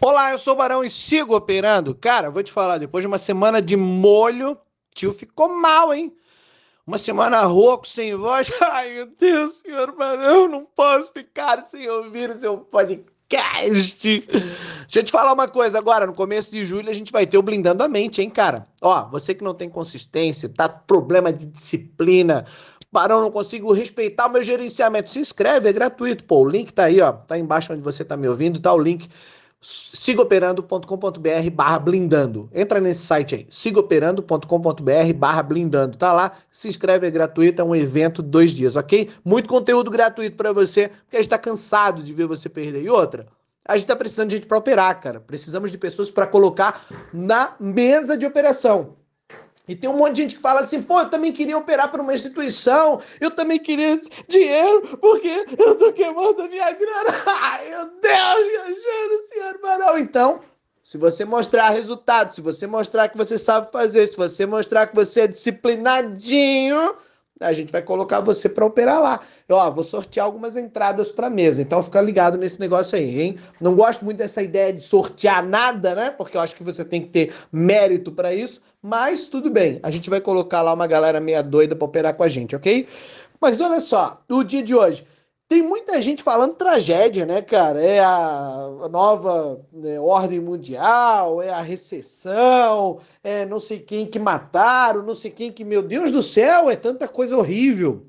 Olá, eu sou o Barão e sigo operando. Cara, vou te falar, depois de uma semana de molho, tio ficou mal, hein? Uma semana rouco, sem voz. Ai, meu Deus, senhor Barão, não posso ficar sem ouvir o seu podcast. Deixa eu te falar uma coisa agora, no começo de julho a gente vai ter o Blindando a Mente, hein, cara? Ó, você que não tem consistência, tá problema de disciplina, Barão, não consigo respeitar o meu gerenciamento. Se inscreve, é gratuito, pô. O link tá aí, ó. Tá embaixo onde você tá me ouvindo, tá o link sigoperando.com.br barra blindando. Entra nesse site aí, sigoperando.com.br barra blindando. Tá lá, se inscreve, é gratuito, é um evento de dois dias, ok? Muito conteúdo gratuito para você, porque a gente tá cansado de ver você perder. E outra, a gente tá precisando de gente para operar, cara. Precisamos de pessoas para colocar na mesa de operação. E tem um monte de gente que fala assim, pô, eu também queria operar para uma instituição, eu também queria dinheiro, porque eu tô queimando a minha grana. Ai, meu Deus, ajuda, senhor Barão. Então, se você mostrar resultado, se você mostrar que você sabe fazer, se você mostrar que você é disciplinadinho, a gente vai colocar você para operar lá. Eu, ó, vou sortear algumas entradas para mesa. Então fica ligado nesse negócio aí, hein? Não gosto muito dessa ideia de sortear nada, né? Porque eu acho que você tem que ter mérito para isso, mas tudo bem. A gente vai colocar lá uma galera meia doida para operar com a gente, OK? Mas olha só, o dia de hoje tem muita gente falando tragédia, né, cara? É a nova né, ordem mundial, é a recessão, é não sei quem que mataram, não sei quem que, meu Deus do céu, é tanta coisa horrível.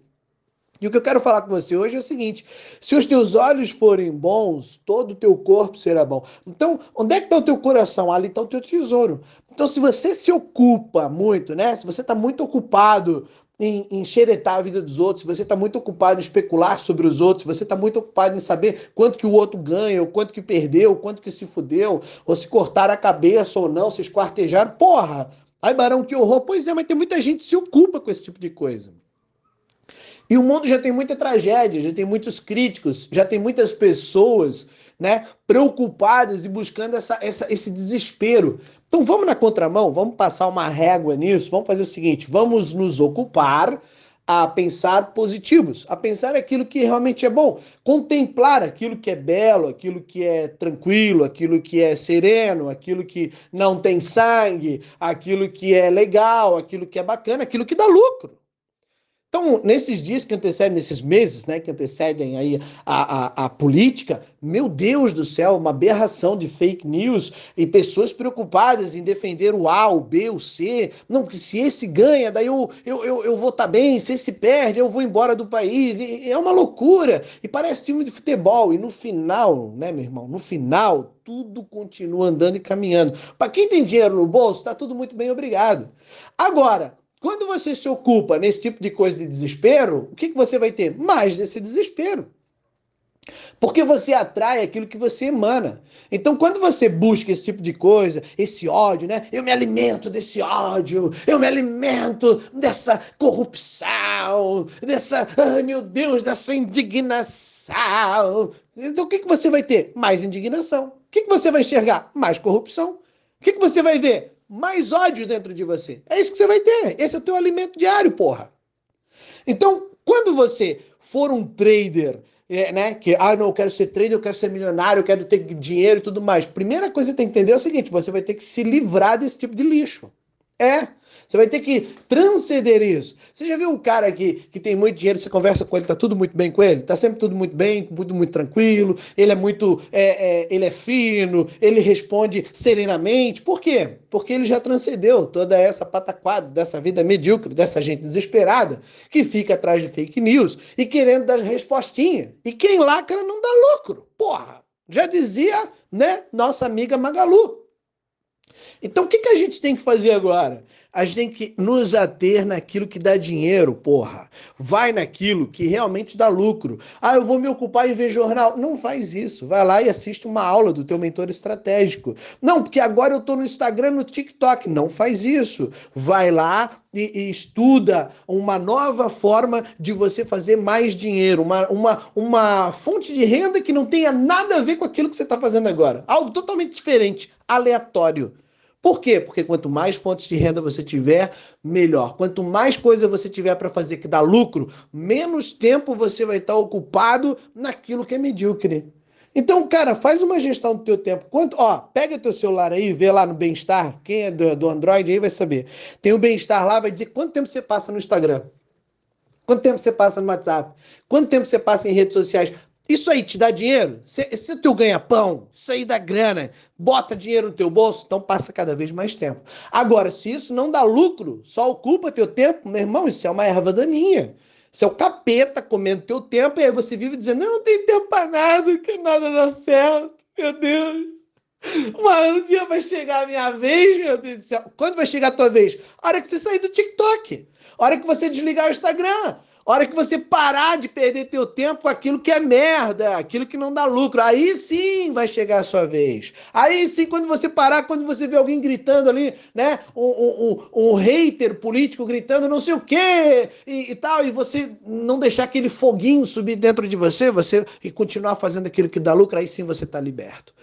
E o que eu quero falar com você hoje é o seguinte: se os teus olhos forem bons, todo o teu corpo será bom. Então, onde é que está o teu coração? Ali está o teu tesouro. Então, se você se ocupa muito, né? Se você está muito ocupado em, xeretar a vida dos outros, você está muito ocupado em especular sobre os outros, você está muito ocupado em saber quanto que o outro ganha, ou quanto que perdeu, ou quanto que se fudeu, ou se cortaram a cabeça ou não, se esquartejaram, porra! Ai, Barão, que horror! Pois é, mas tem muita gente que se ocupa com esse tipo de coisa. E o mundo já tem muita tragédia, já tem muitos críticos, já tem muitas pessoas né, preocupadas e buscando essa, essa, esse desespero. Então vamos na contramão, vamos passar uma régua nisso, vamos fazer o seguinte: vamos nos ocupar a pensar positivos, a pensar aquilo que realmente é bom, contemplar aquilo que é belo, aquilo que é tranquilo, aquilo que é sereno, aquilo que não tem sangue, aquilo que é legal, aquilo que é bacana, aquilo que dá lucro. Então, nesses dias que antecedem, nesses meses né, que antecedem aí a, a, a, política, meu Deus do céu, uma aberração de fake news e pessoas preocupadas em defender o A, o B, o C. Não, porque se esse ganha, daí eu, eu, eu, eu vou estar tá bem, se esse perde, eu vou embora do país. E, é uma loucura. E parece time de futebol. E no final, né, meu irmão, no final, tudo continua andando e caminhando. Para quem tem dinheiro no bolso, está tudo muito bem, obrigado. Agora, quando você se ocupa nesse tipo de coisa de desespero, o que, que você vai ter? Mais desse desespero. Porque você atrai aquilo que você emana. Então, quando você busca esse tipo de coisa, esse ódio, né? Eu me alimento desse ódio, eu me alimento dessa corrupção, dessa, ai meu Deus, dessa indignação. Então, o que, que você vai ter? Mais indignação. O que, que você vai enxergar? Mais corrupção. O que, que você vai ver? Mais ódio dentro de você. É isso que você vai ter. Esse é o teu alimento diário, porra. Então, quando você for um trader, é, né, que, ah, não, eu quero ser trader, eu quero ser milionário, eu quero ter dinheiro e tudo mais. Primeira coisa que você tem que entender é o seguinte, você vai ter que se livrar desse tipo de lixo. É, você vai ter que transcender isso. Você já viu um cara que, que tem muito dinheiro, você conversa com ele, tá tudo muito bem com ele? Tá sempre tudo muito bem, tudo muito tranquilo, ele é muito, é, é, ele é fino, ele responde serenamente. Por quê? Porque ele já transcendeu toda essa pataquada dessa vida medíocre, dessa gente desesperada, que fica atrás de fake news e querendo dar respostinha. E quem lacra não dá lucro. Porra! Já dizia, né, nossa amiga Magalu. Então, o que, que a gente tem que fazer agora? A gente tem que nos ater naquilo que dá dinheiro, porra. Vai naquilo que realmente dá lucro. Ah, eu vou me ocupar em ver jornal. Não faz isso. Vai lá e assiste uma aula do teu mentor estratégico. Não, porque agora eu tô no Instagram, no TikTok. Não faz isso. Vai lá e, e estuda uma nova forma de você fazer mais dinheiro. Uma, uma, uma fonte de renda que não tenha nada a ver com aquilo que você está fazendo agora. Algo totalmente diferente, aleatório. Por quê? Porque quanto mais fontes de renda você tiver, melhor. Quanto mais coisa você tiver para fazer que dá lucro, menos tempo você vai estar ocupado naquilo que é medíocre. Então, cara, faz uma gestão do teu tempo. Quanto, ó, pega teu celular aí, vê lá no Bem-Estar. Quem é do, do Android aí vai saber. Tem o Bem-Estar lá, vai dizer quanto tempo você passa no Instagram. Quanto tempo você passa no WhatsApp? Quanto tempo você passa em redes sociais? Isso aí te dá dinheiro? Se, o teu ganha-pão, isso aí dá grana, bota dinheiro no teu bolso, então passa cada vez mais tempo. Agora, se isso não dá lucro, só ocupa teu tempo, meu irmão, isso é uma erva daninha. Isso é o capeta comendo teu tempo, e aí você vive dizendo, eu não tenho tempo para nada, que nada dá certo, meu Deus. Mas um dia vai chegar a minha vez, meu Deus do céu. Quando vai chegar a tua vez? A hora que você sair do TikTok. A hora que você desligar o Instagram hora que você parar de perder teu tempo com aquilo que é merda, aquilo que não dá lucro, aí sim vai chegar a sua vez. Aí sim, quando você parar, quando você vê alguém gritando ali, né? Um, um, um, hater político gritando não sei o quê e, e, tal, e você não deixar aquele foguinho subir dentro de você, você e continuar fazendo aquilo que dá lucro, aí sim você está liberto.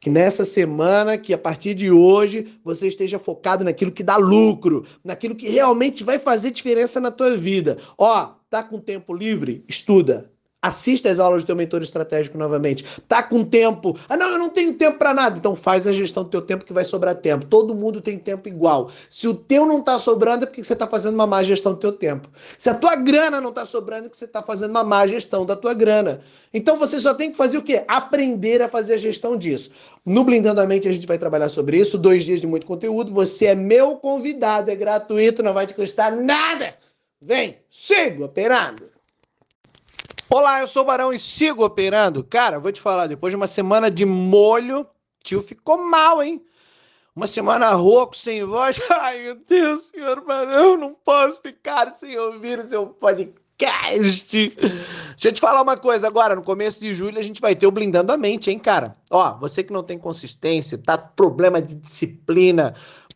Que nessa semana, que a partir de hoje, você esteja focado naquilo que dá lucro, naquilo que realmente vai fazer diferença na tua vida. Ó, tá com tempo livre? Estuda. Assista as aulas do teu mentor estratégico novamente. Tá com tempo? Ah, não, eu não tenho tempo para nada. Então faz a gestão do teu tempo que vai sobrar tempo. Todo mundo tem tempo igual. Se o teu não tá sobrando é porque você tá fazendo uma má gestão do teu tempo. Se a tua grana não tá sobrando é porque você tá fazendo uma má gestão da tua grana. Então você só tem que fazer o quê? Aprender a fazer a gestão disso. No Blindando a Mente a gente vai trabalhar sobre isso. Dois dias de muito conteúdo. Você é meu convidado, é gratuito, não vai te custar nada. Vem, siga operando. Olá, eu sou o Barão e sigo operando. Cara, vou te falar, depois de uma semana de molho, tio ficou mal, hein? Uma semana rouco, sem voz. Ai, meu Deus, senhor Barão, não posso ficar sem ouvir o seu podcast. Deixa eu te falar uma coisa agora, no começo de julho a gente vai ter o Blindando a Mente, hein, cara? Ó, você que não tem consistência, tá problema de disciplina,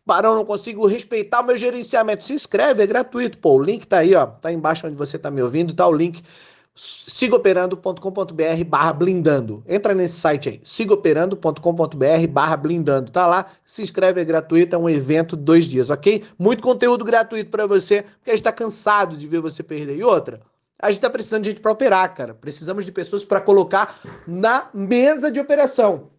Barão, não consigo respeitar o meu gerenciamento. Se inscreve, é gratuito, pô. O link tá aí, ó. Tá embaixo onde você tá me ouvindo, tá o link sigoperando.com.br barra blindando. Entra nesse site aí, sigoperando.com.br barra blindando. Tá lá, se inscreve, é gratuito, é um evento dois dias, ok? Muito conteúdo gratuito para você, porque a gente tá cansado de ver você perder. E outra, a gente tá precisando de gente para operar, cara. Precisamos de pessoas para colocar na mesa de operação.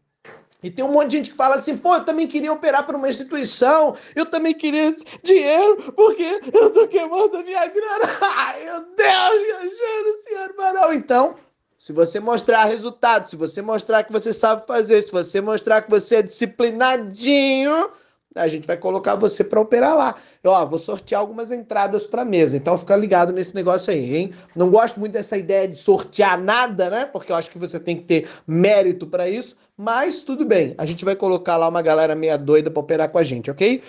E tem um monte de gente que fala assim, pô, eu também queria operar para uma instituição, eu também queria dinheiro, porque eu tô queimando a minha grana. Ai, meu Deus, me ajuda, senhor Barão. Então, se você mostrar resultado, se você mostrar que você sabe fazer, se você mostrar que você é disciplinadinho, a gente vai colocar você para operar lá. Eu, ó, vou sortear algumas entradas para mesa. Então fica ligado nesse negócio aí, hein? Não gosto muito dessa ideia de sortear nada, né? Porque eu acho que você tem que ter mérito para isso, mas tudo bem. A gente vai colocar lá uma galera meia doida para operar com a gente, OK?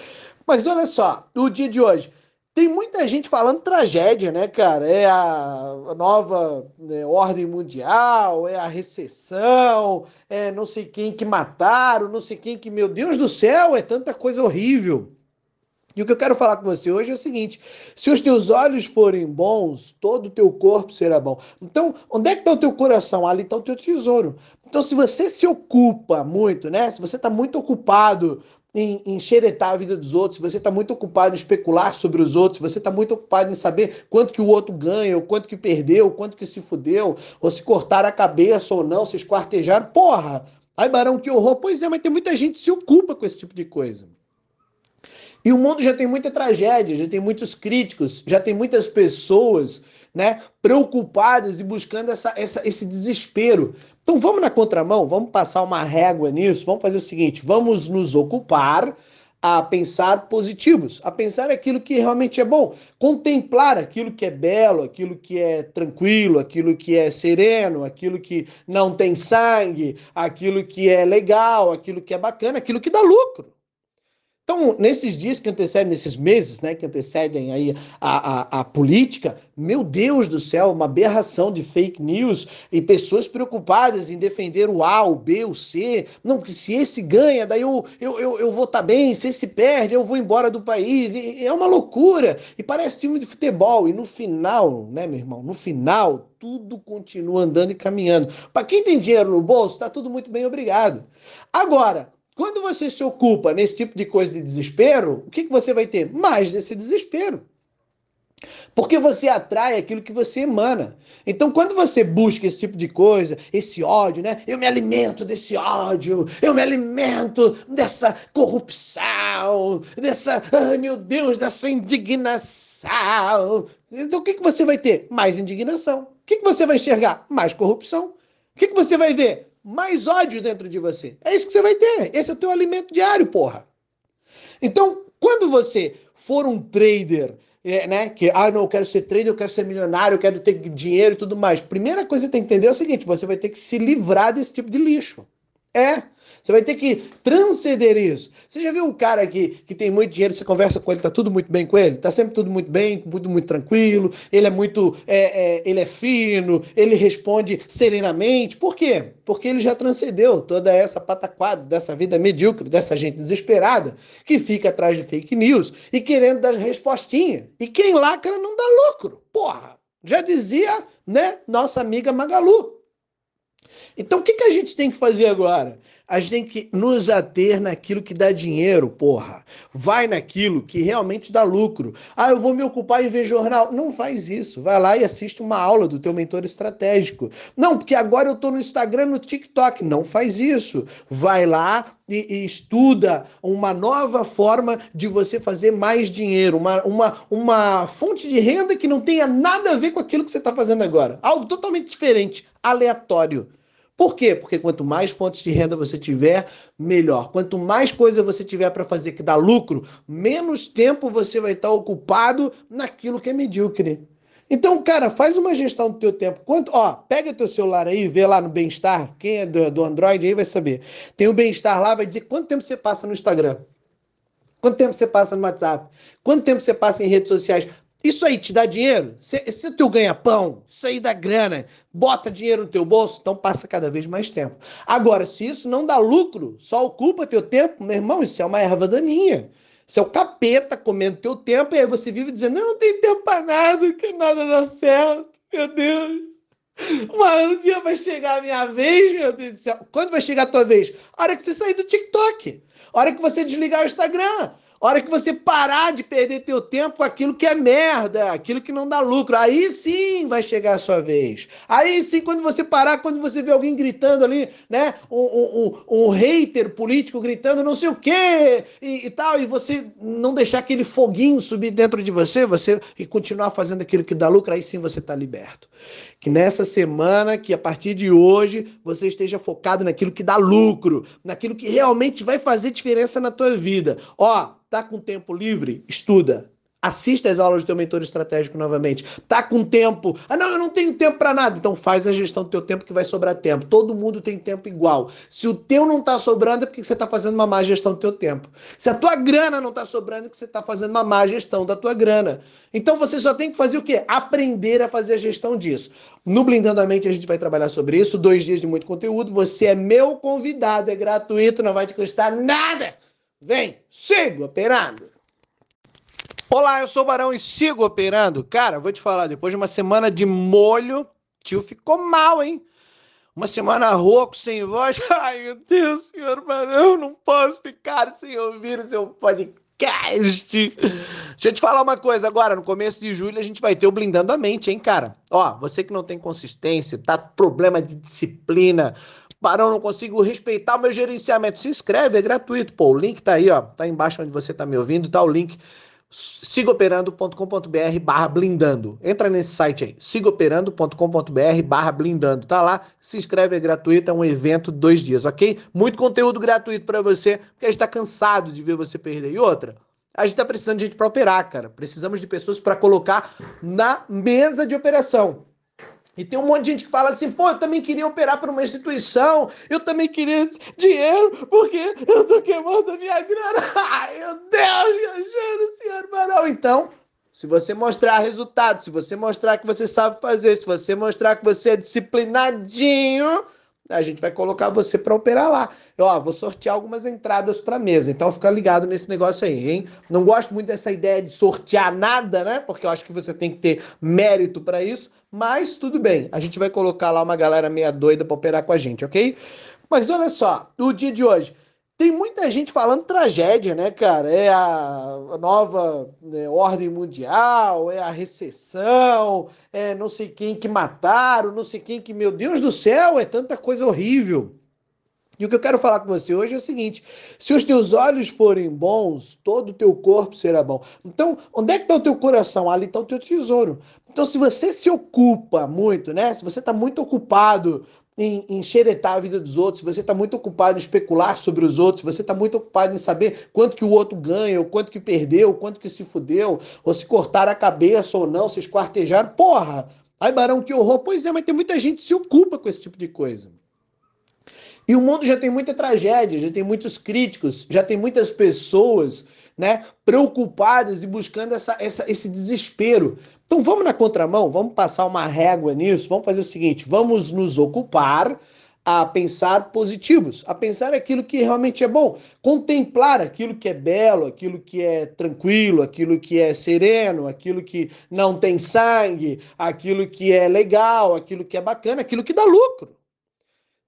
Mas olha só, o dia de hoje tem muita gente falando tragédia, né, cara? É a nova né, ordem mundial, é a recessão, é não sei quem que mataram, não sei quem que. Meu Deus do céu, é tanta coisa horrível. E o que eu quero falar com você hoje é o seguinte: se os teus olhos forem bons, todo o teu corpo será bom. Então, onde é que está o teu coração? Ali está o teu tesouro. Então, se você se ocupa muito, né? Se você está muito ocupado em, em xeretar a vida dos outros, se você está muito ocupado em especular sobre os outros, se você está muito ocupado em saber quanto que o outro ganha, ou quanto que perdeu, ou quanto que se fudeu, ou se cortar a cabeça ou não, se esquartejaram, porra! Ai, Barão, que horror! Pois é, mas tem muita gente que se ocupa com esse tipo de coisa. E o mundo já tem muita tragédia, já tem muitos críticos, já tem muitas pessoas né, preocupadas e buscando essa, essa, esse desespero. Então vamos na contramão, vamos passar uma régua nisso, vamos fazer o seguinte: vamos nos ocupar a pensar positivos, a pensar aquilo que realmente é bom, contemplar aquilo que é belo, aquilo que é tranquilo, aquilo que é sereno, aquilo que não tem sangue, aquilo que é legal, aquilo que é bacana, aquilo que dá lucro. Então, nesses dias que antecedem, nesses meses né, que antecedem aí a, a, a, política, meu Deus do céu, uma aberração de fake news e pessoas preocupadas em defender o A, o B, o C. Não, porque se esse ganha, daí eu, eu, eu, eu vou estar tá bem, se esse perde, eu vou embora do país. E, é uma loucura. E parece time de futebol. E no final, né, meu irmão, no final, tudo continua andando e caminhando. Para quem tem dinheiro no bolso, está tudo muito bem, obrigado. Agora, quando você se ocupa nesse tipo de coisa de desespero, o que, que você vai ter? Mais desse desespero. Porque você atrai aquilo que você emana. Então, quando você busca esse tipo de coisa, esse ódio, né? Eu me alimento desse ódio, eu me alimento dessa corrupção, dessa, ai meu Deus, dessa indignação. Então, o que, que você vai ter? Mais indignação. O que, que você vai enxergar? Mais corrupção. O que, que você vai ver? Mais ódio dentro de você. É isso que você vai ter. Esse é o teu alimento diário, porra. Então, quando você for um trader é, né? Que, ah, não, eu quero ser trader, eu quero ser milionário, eu quero ter dinheiro e tudo mais. Primeira coisa que você tem que entender é o seguinte: você vai ter que se livrar desse tipo de lixo. É. Você vai ter que transcender isso. Você já viu um cara que, que tem muito dinheiro, você conversa com ele, tá tudo muito bem com ele? Tá sempre tudo muito bem, tudo muito tranquilo, ele é muito. É, é, ele é fino, ele responde serenamente. Por quê? Porque ele já transcendeu toda essa pataquada dessa vida medíocre, dessa gente desesperada, que fica atrás de fake news e querendo dar respostinha. E quem lacra não dá lucro. Porra! Já dizia, né, nossa amiga Magalu. Então, o que, que a gente tem que fazer agora? A gente tem que nos ater naquilo que dá dinheiro, porra. Vai naquilo que realmente dá lucro. Ah, eu vou me ocupar em ver jornal. Não faz isso. Vai lá e assiste uma aula do teu mentor estratégico. Não, porque agora eu tô no Instagram, no TikTok. Não faz isso. Vai lá e, e estuda uma nova forma de você fazer mais dinheiro. Uma, uma, uma fonte de renda que não tenha nada a ver com aquilo que você está fazendo agora. Algo totalmente diferente, aleatório. Por quê? Porque quanto mais fontes de renda você tiver, melhor. Quanto mais coisa você tiver para fazer que dá lucro, menos tempo você vai estar ocupado naquilo que é medíocre. Então, cara, faz uma gestão do teu tempo. Quanto, ó, pega teu celular aí, vê lá no bem-estar. Quem é do, do Android aí vai saber. Tem o bem-estar lá, vai dizer quanto tempo você passa no Instagram. Quanto tempo você passa no WhatsApp? Quanto tempo você passa em redes sociais? Isso aí te dá dinheiro? Se, o teu ganha-pão, isso aí dá grana, bota dinheiro no teu bolso, então passa cada vez mais tempo. Agora, se isso não dá lucro, só ocupa teu tempo, meu irmão, isso é uma erva daninha. Isso é o capeta comendo teu tempo, e aí você vive dizendo, eu não tenho tempo para nada, que nada dá certo, meu Deus. Mas um dia vai chegar a minha vez, meu Deus do céu. Quando vai chegar a tua vez? A hora que você sair do TikTok. A hora que você desligar o Instagram hora que você parar de perder teu tempo com aquilo que é merda, aquilo que não dá lucro, aí sim vai chegar a sua vez. Aí sim, quando você parar, quando você vê alguém gritando ali, né? Um, um, um, hater político gritando não sei o quê e, e, tal, e você não deixar aquele foguinho subir dentro de você, você e continuar fazendo aquilo que dá lucro, aí sim você está liberto. Que nessa semana, que a partir de hoje, você esteja focado naquilo que dá lucro, naquilo que realmente vai fazer diferença na tua vida. Ó, Tá com tempo livre? Estuda. Assista as aulas do teu mentor estratégico novamente. Tá com tempo? Ah, não, eu não tenho tempo para nada. Então faz a gestão do teu tempo que vai sobrar tempo. Todo mundo tem tempo igual. Se o teu não tá sobrando é porque você tá fazendo uma má gestão do teu tempo. Se a tua grana não tá sobrando é porque você tá fazendo uma má gestão da tua grana. Então você só tem que fazer o quê? Aprender a fazer a gestão disso. No Blindando a Mente a gente vai trabalhar sobre isso. Dois dias de muito conteúdo. Você é meu convidado, é gratuito, não vai te custar nada. Vem, sigo operando. Olá, eu sou o Barão e sigo operando. Cara, vou te falar, depois de uma semana de molho, tio ficou mal, hein? Uma semana rouco, sem voz. Ai, meu Deus, senhor Barão, não posso ficar sem ouvir o seu podcast. Deixa eu te falar uma coisa agora, no começo de julho a gente vai ter o Blindando a Mente, hein, cara? Ó, você que não tem consistência, tá problema de disciplina, Barão, não consigo respeitar o meu gerenciamento. Se inscreve, é gratuito. Pô, o link tá aí, ó. Tá embaixo onde você tá me ouvindo, tá o link sigoperando.com.br barra blindando. Entra nesse site aí, sigoperando.com.br barra blindando. Tá lá, se inscreve, é gratuito, é um evento dois dias, ok? Muito conteúdo gratuito para você, porque a gente tá cansado de ver você perder. E outra, a gente tá precisando de gente para operar, cara. Precisamos de pessoas para colocar na mesa de operação. E tem um monte de gente que fala assim, pô, eu também queria operar para uma instituição, eu também queria dinheiro, porque eu tô queimando a minha grana. Ai, meu Deus, ajuda, senhor Barão. Então, se você mostrar resultado, se você mostrar que você sabe fazer, se você mostrar que você é disciplinadinho, a gente vai colocar você para operar lá. Eu, ó, vou sortear algumas entradas para mesa. Então fica ligado nesse negócio aí, hein? Não gosto muito dessa ideia de sortear nada, né? Porque eu acho que você tem que ter mérito para isso, mas tudo bem. A gente vai colocar lá uma galera meia doida para operar com a gente, OK? Mas olha só, o dia de hoje tem muita gente falando tragédia, né, cara? É a nova né, ordem mundial, é a recessão, é não sei quem que mataram, não sei quem que, meu Deus do céu, é tanta coisa horrível. E o que eu quero falar com você hoje é o seguinte: se os teus olhos forem bons, todo o teu corpo será bom. Então, onde é que está o teu coração? Ali está o teu tesouro. Então, se você se ocupa muito, né? Se você está muito ocupado em, xeretar a vida dos outros, você está muito ocupado em especular sobre os outros, você está muito ocupado em saber quanto que o outro ganha, ou quanto que perdeu, quanto que se fudeu, ou se cortar a cabeça ou não, se esquartejar, porra! Ai, Barão, que horror. Pois é, mas tem muita gente que se ocupa com esse tipo de coisa. E o mundo já tem muita tragédia, já tem muitos críticos, já tem muitas pessoas né, preocupadas e buscando essa, essa, esse desespero. Então vamos na contramão, vamos passar uma régua nisso, vamos fazer o seguinte: vamos nos ocupar a pensar positivos, a pensar aquilo que realmente é bom, contemplar aquilo que é belo, aquilo que é tranquilo, aquilo que é sereno, aquilo que não tem sangue, aquilo que é legal, aquilo que é bacana, aquilo que dá lucro.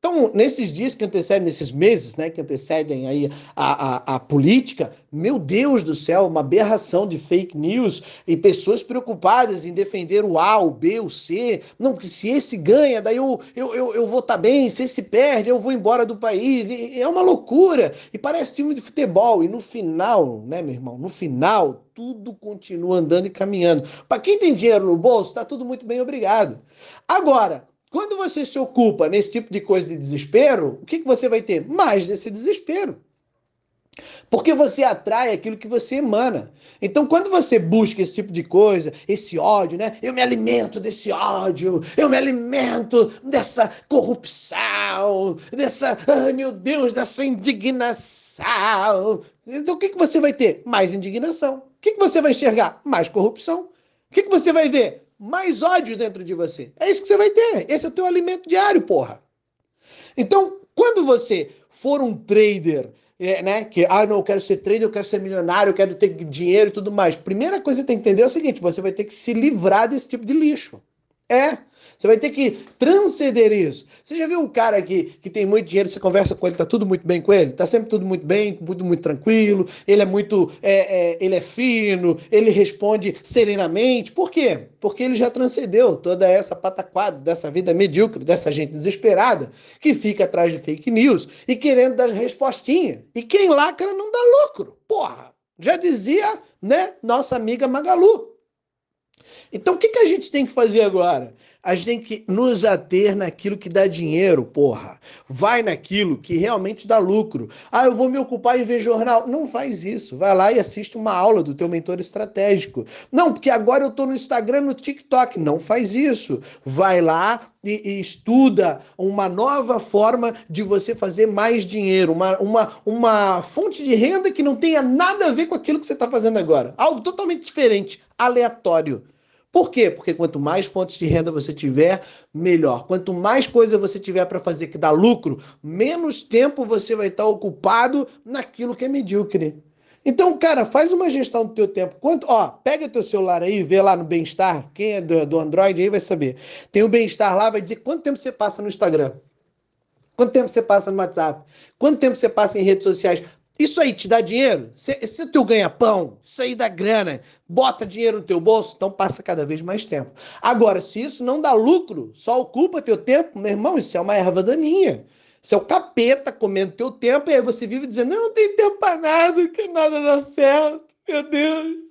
Então, nesses dias que antecedem, nesses meses né, que antecedem aí a, a, a, política, meu Deus do céu, uma aberração de fake news e pessoas preocupadas em defender o A, o B, o C. Não, porque se esse ganha, daí eu, eu, eu, eu vou estar tá bem, se esse perde, eu vou embora do país. E, é uma loucura. E parece time de futebol. E no final, né, meu irmão, no final, tudo continua andando e caminhando. Para quem tem dinheiro no bolso, está tudo muito bem, obrigado. Agora, quando você se ocupa nesse tipo de coisa de desespero, o que, que você vai ter? Mais desse desespero. Porque você atrai aquilo que você emana. Então, quando você busca esse tipo de coisa, esse ódio, né? Eu me alimento desse ódio, eu me alimento dessa corrupção, dessa, oh, meu Deus, dessa indignação. Então, o que, que você vai ter? Mais indignação. O que, que você vai enxergar? Mais corrupção. O que, que você vai ver? Mais ódio dentro de você. É isso que você vai ter. Esse é o teu alimento diário, porra. Então, quando você for um trader, é, né, que, ah, não, eu quero ser trader, eu quero ser milionário, eu quero ter dinheiro e tudo mais. Primeira coisa que você tem que entender é o seguinte, você vai ter que se livrar desse tipo de lixo. É, você vai ter que transcender isso. Você já viu um cara que, que tem muito dinheiro, você conversa com ele, tá tudo muito bem com ele? Tá sempre tudo muito bem, tudo muito tranquilo, ele é muito, é, é, ele é fino, ele responde serenamente. Por quê? Porque ele já transcendeu toda essa pataquada dessa vida medíocre, dessa gente desesperada, que fica atrás de fake news e querendo dar respostinha. E quem lacra não dá lucro. Porra! Já dizia, né, nossa amiga Magalu. Então, o que, que a gente tem que fazer agora? A gente tem que nos ater naquilo que dá dinheiro, porra. Vai naquilo que realmente dá lucro. Ah, eu vou me ocupar em ver jornal. Não faz isso. Vai lá e assiste uma aula do teu mentor estratégico. Não, porque agora eu estou no Instagram, no TikTok. Não faz isso. Vai lá e, e, estuda uma nova forma de você fazer mais dinheiro, uma, uma, uma fonte de renda que não tenha nada a ver com aquilo que você está fazendo agora. Algo totalmente diferente, aleatório. Por quê? Porque quanto mais fontes de renda você tiver, melhor. Quanto mais coisa você tiver para fazer que dá lucro, menos tempo você vai estar ocupado naquilo que é medíocre. Então, cara, faz uma gestão do teu tempo. Quanto, ó, pega teu celular aí, vê lá no Bem-Estar, quem é do, do Android aí vai saber. Tem o Bem-Estar lá, vai dizer quanto tempo você passa no Instagram. Quanto tempo você passa no WhatsApp? Quanto tempo você passa em redes sociais? Isso aí te dá dinheiro? Se, se teu ganha-pão, isso aí dá grana, bota dinheiro no teu bolso, então passa cada vez mais tempo. Agora, se isso não dá lucro, só ocupa teu tempo, meu irmão, isso é uma erva daninha. Isso é o capeta comendo teu tempo, e aí você vive dizendo, eu não tenho tempo para nada, que nada dá certo, meu Deus.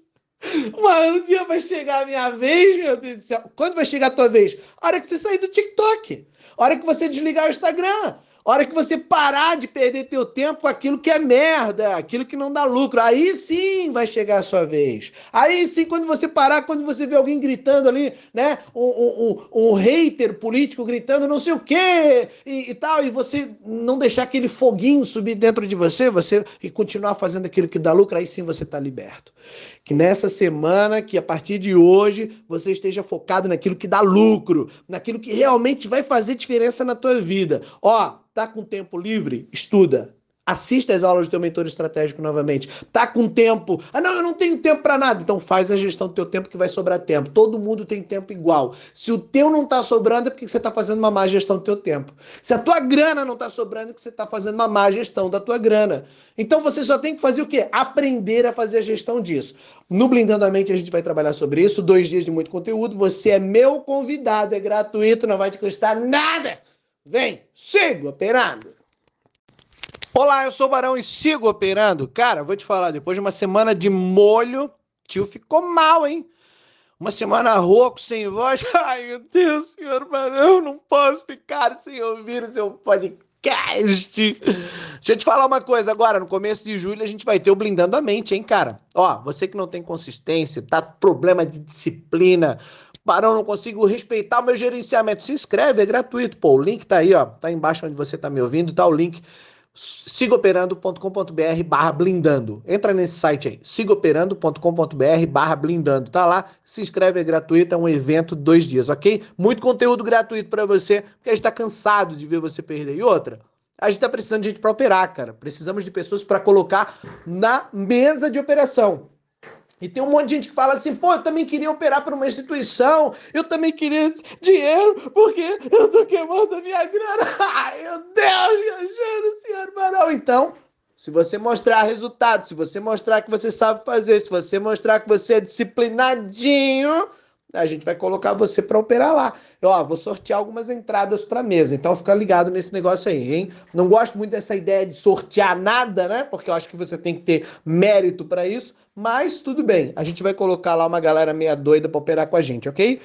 Mas um dia vai chegar a minha vez, meu Deus do céu. Quando vai chegar a tua vez? A hora que você sair do TikTok. A hora que você desligar o Instagram. Hora que você parar de perder teu tempo com aquilo que é merda, aquilo que não dá lucro, aí sim vai chegar a sua vez. Aí sim, quando você parar, quando você vê alguém gritando ali, né? Um, um, um hater político gritando não sei o quê e, e, tal, e você não deixar aquele foguinho subir dentro de você, você e continuar fazendo aquilo que dá lucro, aí sim você está liberto. Que nessa semana, que a partir de hoje, você esteja focado naquilo que dá lucro, naquilo que realmente vai fazer diferença na tua vida. Ó, Tá com tempo livre? Estuda. Assista as aulas do teu mentor estratégico novamente. Tá com tempo? Ah, não, eu não tenho tempo para nada. Então faz a gestão do teu tempo que vai sobrar tempo. Todo mundo tem tempo igual. Se o teu não tá sobrando é porque você tá fazendo uma má gestão do teu tempo. Se a tua grana não tá sobrando é porque você tá fazendo uma má gestão da tua grana. Então você só tem que fazer o quê? Aprender a fazer a gestão disso. No Blindando a Mente a gente vai trabalhar sobre isso. Dois dias de muito conteúdo. Você é meu convidado, é gratuito, não vai te custar nada. Vem, siga operando. Olá, eu sou o Barão e sigo operando. Cara, vou te falar, depois de uma semana de molho, tio ficou mal, hein? Uma semana rouco, sem voz. Ai, meu Deus, senhor Barão, não posso ficar sem ouvir o seu podcast. Deixa eu te falar uma coisa agora, no começo de julho a gente vai ter o Blindando a Mente, hein, cara? Ó, você que não tem consistência, tá problema de disciplina, Barão, não consigo respeitar o meu gerenciamento. Se inscreve, é gratuito, pô. O link tá aí, ó. Tá embaixo onde você tá me ouvindo, tá o link sigoperando.com.br barra blindando. Entra nesse site aí, sigoperando.com.br barra blindando. Tá lá, se inscreve, é gratuito, é um evento dois dias, ok? Muito conteúdo gratuito para você, porque a gente tá cansado de ver você perder. E outra, a gente tá precisando de gente para operar, cara. Precisamos de pessoas para colocar na mesa de operação. E tem um monte de gente que fala assim, pô, eu também queria operar para uma instituição, eu também queria dinheiro, porque eu tô queimando a minha grana. Ai, meu Deus, ajuda, senhor Barão. Então, se você mostrar resultado, se você mostrar que você sabe fazer, se você mostrar que você é disciplinadinho, a gente vai colocar você para operar lá. Eu, ó, vou sortear algumas entradas para mesa. Então fica ligado nesse negócio aí, hein? Não gosto muito dessa ideia de sortear nada, né? Porque eu acho que você tem que ter mérito para isso, mas tudo bem. A gente vai colocar lá uma galera meia doida para operar com a gente, OK?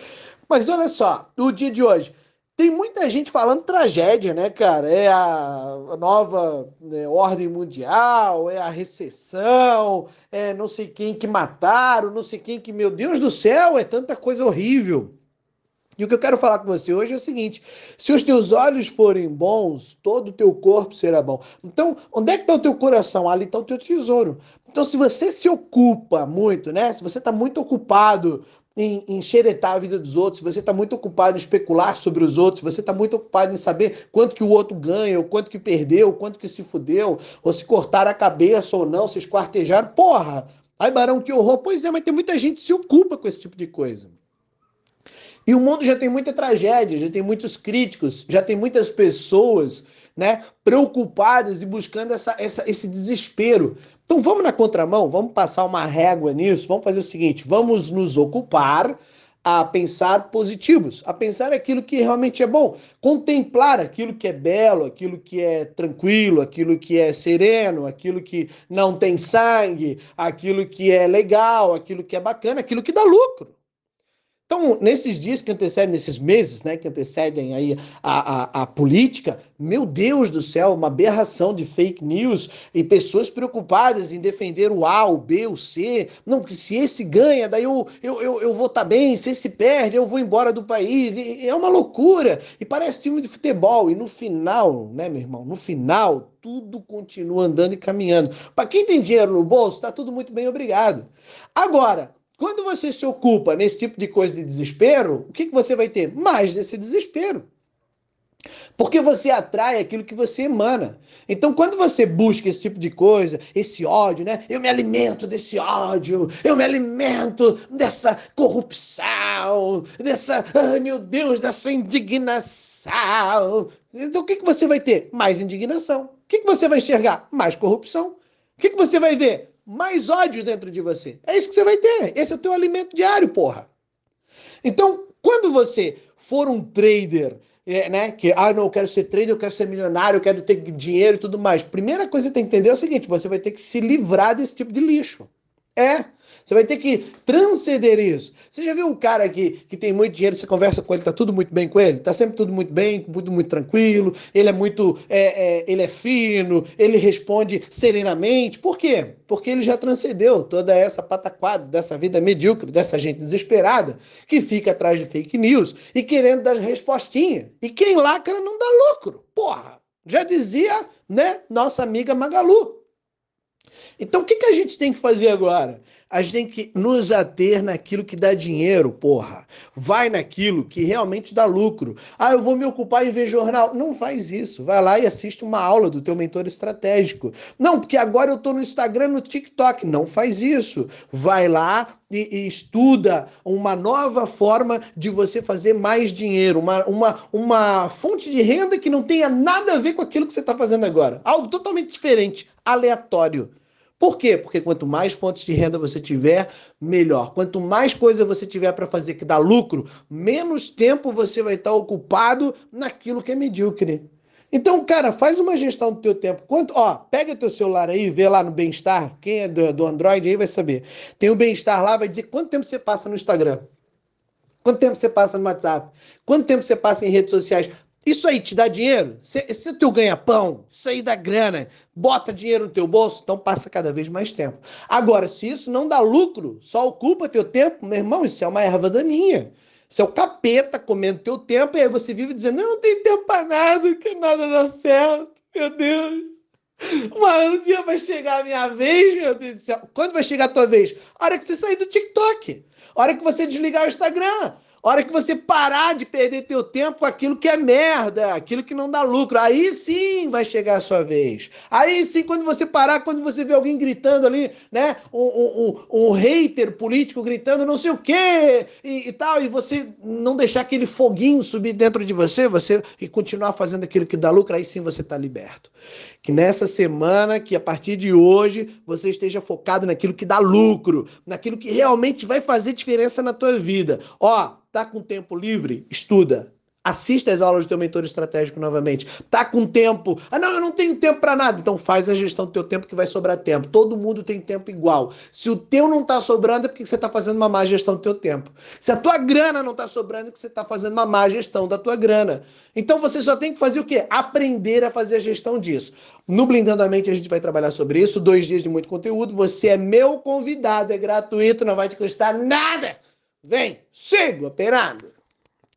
Mas olha só, o dia de hoje tem muita gente falando tragédia, né, cara? É a nova né, ordem mundial, é a recessão, é não sei quem que mataram, não sei quem que. Meu Deus do céu, é tanta coisa horrível. E o que eu quero falar com você hoje é o seguinte: se os teus olhos forem bons, todo o teu corpo será bom. Então, onde é que está o teu coração? Ali está o teu tesouro. Então, se você se ocupa muito, né? Se você está muito ocupado em, xeretar a vida dos outros, você está muito ocupado em especular sobre os outros, você está muito ocupado em saber quanto que o outro ganha, ou quanto que perdeu, ou quanto que se fudeu, ou se cortar a cabeça ou não, se esquartejar, porra! Ai, Barão, que horror! Pois é, mas tem muita gente que se ocupa com esse tipo de coisa. E o mundo já tem muita tragédia, já tem muitos críticos, já tem muitas pessoas né, preocupadas e buscando essa, essa, esse desespero. Então vamos na contramão, vamos passar uma régua nisso, vamos fazer o seguinte: vamos nos ocupar a pensar positivos, a pensar aquilo que realmente é bom, contemplar aquilo que é belo, aquilo que é tranquilo, aquilo que é sereno, aquilo que não tem sangue, aquilo que é legal, aquilo que é bacana, aquilo que dá lucro. Então, nesses dias que antecedem, nesses meses né, que antecedem aí a, a, a, política, meu Deus do céu, uma aberração de fake news e pessoas preocupadas em defender o A, o B, o C. Não, porque se esse ganha, daí eu, eu, eu, eu vou estar tá bem, se esse perde, eu vou embora do país. E, é uma loucura. E parece time de futebol. E no final, né, meu irmão, no final, tudo continua andando e caminhando. Para quem tem dinheiro no bolso, está tudo muito bem, obrigado. Agora, quando você se ocupa nesse tipo de coisa de desespero, o que, que você vai ter? Mais desse desespero. Porque você atrai aquilo que você emana. Então, quando você busca esse tipo de coisa, esse ódio, né? Eu me alimento desse ódio, eu me alimento dessa corrupção, dessa, ai meu Deus, dessa indignação. Então, o que, que você vai ter? Mais indignação. O que, que você vai enxergar? Mais corrupção. O que, que você vai ver? Mais ódio dentro de você. É isso que você vai ter. Esse é o teu alimento diário, porra. Então, quando você for um trader, é, né, que, ah, não, eu quero ser trader, eu quero ser milionário, eu quero ter dinheiro e tudo mais. Primeira coisa que você tem que entender é o seguinte, você vai ter que se livrar desse tipo de lixo. É, você vai ter que transcender isso. Você já viu um cara que, que tem muito dinheiro, você conversa com ele, tá tudo muito bem com ele? Tá sempre tudo muito bem, tudo muito tranquilo, ele é muito, é, é, ele é fino, ele responde serenamente. Por quê? Porque ele já transcendeu toda essa pataquada dessa vida medíocre, dessa gente desesperada, que fica atrás de fake news e querendo dar respostinha. E quem lacra não dá lucro. Porra! Já dizia, né, nossa amiga Magalu. Então, o que, que a gente tem que fazer agora? A gente tem que nos ater naquilo que dá dinheiro, porra. Vai naquilo que realmente dá lucro. Ah, eu vou me ocupar em ver jornal. Não faz isso. Vai lá e assiste uma aula do teu mentor estratégico. Não, porque agora eu tô no Instagram, no TikTok. Não faz isso. Vai lá e, e estuda uma nova forma de você fazer mais dinheiro, uma, uma, uma fonte de renda que não tenha nada a ver com aquilo que você está fazendo agora. Algo totalmente diferente, aleatório. Por quê? Porque quanto mais fontes de renda você tiver, melhor. Quanto mais coisa você tiver para fazer que dá lucro, menos tempo você vai estar ocupado naquilo que é medíocre. Então, cara, faz uma gestão do teu tempo. Quanto, ó, pega teu celular aí, vê lá no Bem-Estar, quem é do, do Android aí vai saber. Tem o Bem-Estar lá, vai dizer quanto tempo você passa no Instagram. Quanto tempo você passa no WhatsApp? Quanto tempo você passa em redes sociais? Isso aí te dá dinheiro? Se, se teu ganha-pão, isso aí dá grana, bota dinheiro no teu bolso, então passa cada vez mais tempo. Agora, se isso não dá lucro, só ocupa teu tempo, meu irmão, isso é uma erva daninha. Isso é o capeta comendo teu tempo, e aí você vive dizendo, eu não tenho tempo para nada, que nada dá certo, meu Deus. Mas um dia vai chegar a minha vez, meu Deus do céu. Quando vai chegar a tua vez? A hora que você sair do TikTok. A hora que você desligar o Instagram hora que você parar de perder teu tempo com aquilo que é merda, aquilo que não dá lucro, aí sim vai chegar a sua vez. Aí sim, quando você parar, quando você vê alguém gritando ali, né? Um, um, um, hater político gritando não sei o quê e, e, tal, e você não deixar aquele foguinho subir dentro de você, você e continuar fazendo aquilo que dá lucro, aí sim você está liberto. Que nessa semana, que a partir de hoje, você esteja focado naquilo que dá lucro, naquilo que realmente vai fazer diferença na tua vida. Ó, Tá com tempo livre? Estuda. Assista as aulas do teu mentor estratégico novamente. Tá com tempo? Ah, não, eu não tenho tempo para nada. Então faz a gestão do teu tempo que vai sobrar tempo. Todo mundo tem tempo igual. Se o teu não tá sobrando é porque você tá fazendo uma má gestão do teu tempo. Se a tua grana não tá sobrando é porque você tá fazendo uma má gestão da tua grana. Então você só tem que fazer o quê? Aprender a fazer a gestão disso. No Blindando a Mente a gente vai trabalhar sobre isso. Dois dias de muito conteúdo. Você é meu convidado, é gratuito, não vai te custar nada. Vem, siga operando.